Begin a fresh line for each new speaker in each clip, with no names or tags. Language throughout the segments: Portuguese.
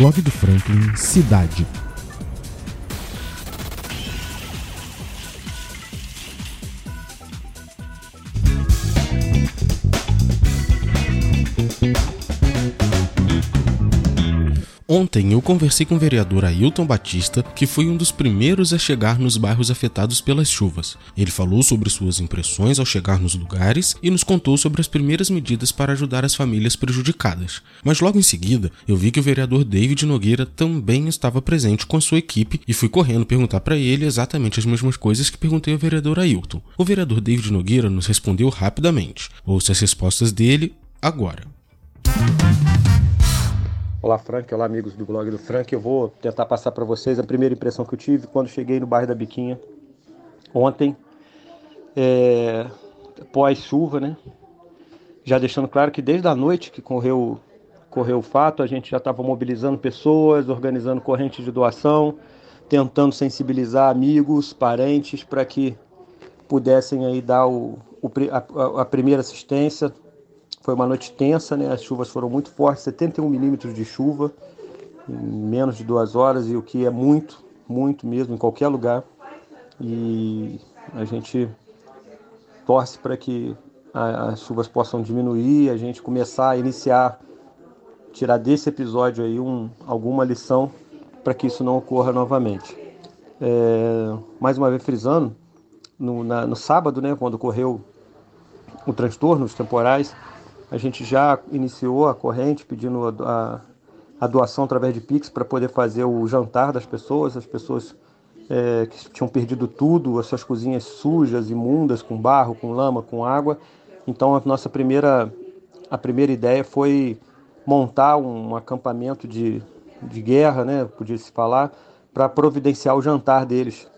Blog do Franklin Cidade. Ontem eu conversei com o vereador Ailton Batista, que foi um dos primeiros a chegar nos bairros afetados pelas chuvas. Ele falou sobre suas impressões ao chegar nos lugares e nos contou sobre as primeiras medidas para ajudar as famílias prejudicadas. Mas logo em seguida, eu vi que o vereador David Nogueira também estava presente com a sua equipe e fui correndo perguntar para ele exatamente as mesmas coisas que perguntei ao vereador Ailton. O vereador David Nogueira nos respondeu rapidamente. Ouça as respostas dele agora.
Olá, Frank. Olá, amigos do blog do Frank. Eu vou tentar passar para vocês a primeira impressão que eu tive quando cheguei no bairro da Biquinha ontem, é, pós-chuva, né? Já deixando claro que desde a noite que correu, correu o fato, a gente já estava mobilizando pessoas, organizando correntes de doação, tentando sensibilizar amigos, parentes, para que pudessem aí dar o, o a, a primeira assistência, foi uma noite tensa, né? As chuvas foram muito fortes, 71 milímetros de chuva em menos de duas horas, e o que é muito, muito mesmo, em qualquer lugar. E a gente torce para que as chuvas possam diminuir, a gente começar a iniciar, tirar desse episódio aí um, alguma lição para que isso não ocorra novamente. É, mais uma vez frisando, no, na, no sábado, né, quando ocorreu o transtorno, os temporais, a gente já iniciou a corrente pedindo a, a doação através de Pix para poder fazer o jantar das pessoas, as pessoas é, que tinham perdido tudo, as suas cozinhas sujas, imundas, com barro, com lama, com água. Então a nossa primeira, a primeira ideia foi montar um acampamento de, de guerra, né, podia se falar, para providenciar o jantar deles,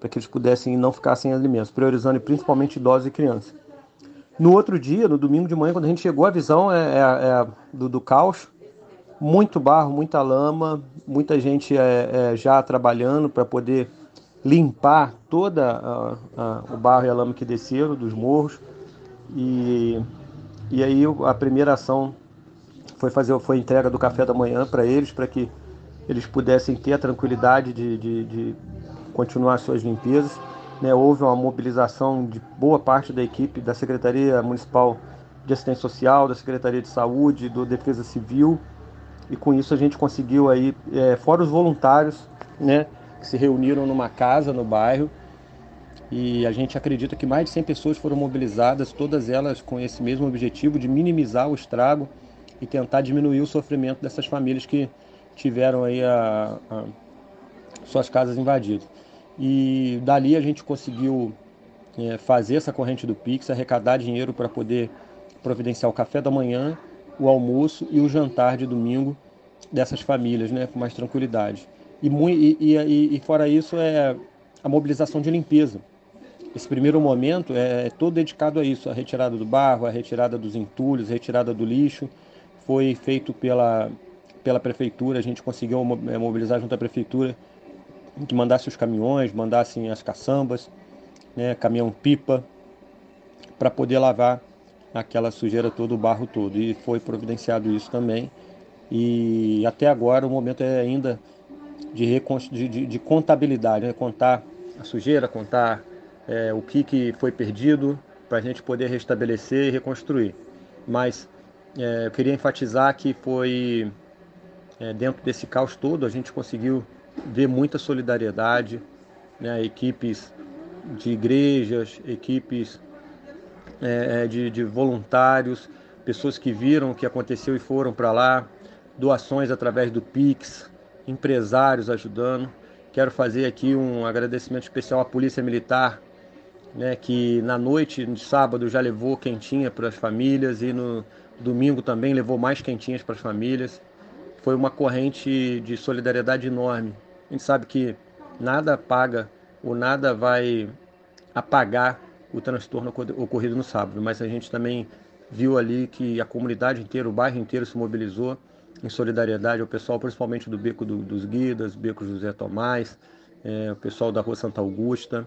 para que eles pudessem não ficar sem alimentos, priorizando principalmente idosos e crianças. No outro dia, no domingo de manhã, quando a gente chegou, a visão é, é, é do, do, caos. Muito barro, muita lama, muita gente é, é já trabalhando para poder limpar toda a, a, o barro e a lama que desceram dos morros. E, e aí a primeira ação foi fazer foi a entrega do café da manhã para eles, para que eles pudessem ter a tranquilidade de, de, de continuar suas limpezas. Né, houve uma mobilização de boa parte da equipe da Secretaria Municipal de Assistência Social, da Secretaria de Saúde, do Defesa Civil, e com isso a gente conseguiu aí, é, fora os voluntários, né, que se reuniram numa casa no bairro, e a gente acredita que mais de 100 pessoas foram mobilizadas, todas elas com esse mesmo objetivo de minimizar o estrago e tentar diminuir o sofrimento dessas famílias que tiveram aí a, a suas casas invadidas. E dali a gente conseguiu é, fazer essa corrente do Pix, arrecadar dinheiro para poder providenciar o café da manhã, o almoço e o jantar de domingo dessas famílias, né, com mais tranquilidade. E, e, e, e fora isso é a mobilização de limpeza. Esse primeiro momento é, é todo dedicado a isso, a retirada do barro, a retirada dos entulhos, a retirada do lixo. Foi feito pela, pela prefeitura, a gente conseguiu é, mobilizar junto à prefeitura que mandasse os caminhões, mandassem as caçambas, né, caminhão-pipa, para poder lavar aquela sujeira toda, o barro todo. E foi providenciado isso também. E até agora o momento é ainda de, de, de contabilidade, né? contar a sujeira, contar é, o que, que foi perdido, para a gente poder restabelecer e reconstruir. Mas é, eu queria enfatizar que foi é, dentro desse caos todo a gente conseguiu vê muita solidariedade, né? equipes de igrejas, equipes é, é, de, de voluntários, pessoas que viram o que aconteceu e foram para lá, doações através do Pix, empresários ajudando. Quero fazer aqui um agradecimento especial à Polícia Militar, né, que na noite de sábado já levou quentinha para as famílias e no domingo também levou mais quentinhas para as famílias. Foi uma corrente de solidariedade enorme a gente sabe que nada paga ou nada vai apagar o transtorno ocorrido no sábado, mas a gente também viu ali que a comunidade inteira, o bairro inteiro se mobilizou em solidariedade ao pessoal, principalmente do Beco do, dos Guidas, Beco José Tomás, é, o pessoal da Rua Santa Augusta,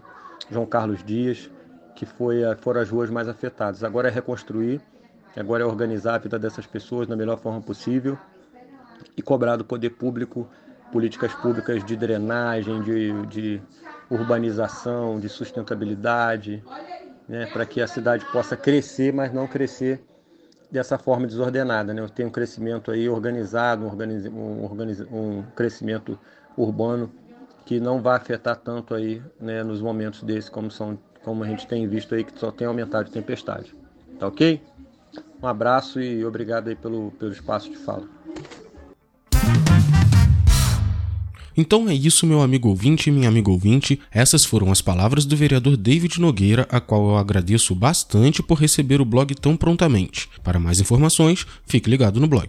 João Carlos Dias, que foi, foram as ruas mais afetadas. Agora é reconstruir, agora é organizar a vida dessas pessoas da melhor forma possível e cobrar do poder público políticas públicas de drenagem, de, de urbanização, de sustentabilidade, né, para que a cidade possa crescer, mas não crescer dessa forma desordenada. Né? Tem um crescimento aí organizado, um, um, organiz, um crescimento urbano que não vai afetar tanto aí né, nos momentos desses como são como a gente tem visto aí que só tem aumentado de tempestade. Tá ok? Um abraço e obrigado aí pelo, pelo espaço de fala.
Então é isso, meu amigo ouvinte e minha amiga ouvinte. Essas foram as palavras do vereador David Nogueira, a qual eu agradeço bastante por receber o blog tão prontamente. Para mais informações, fique ligado no blog.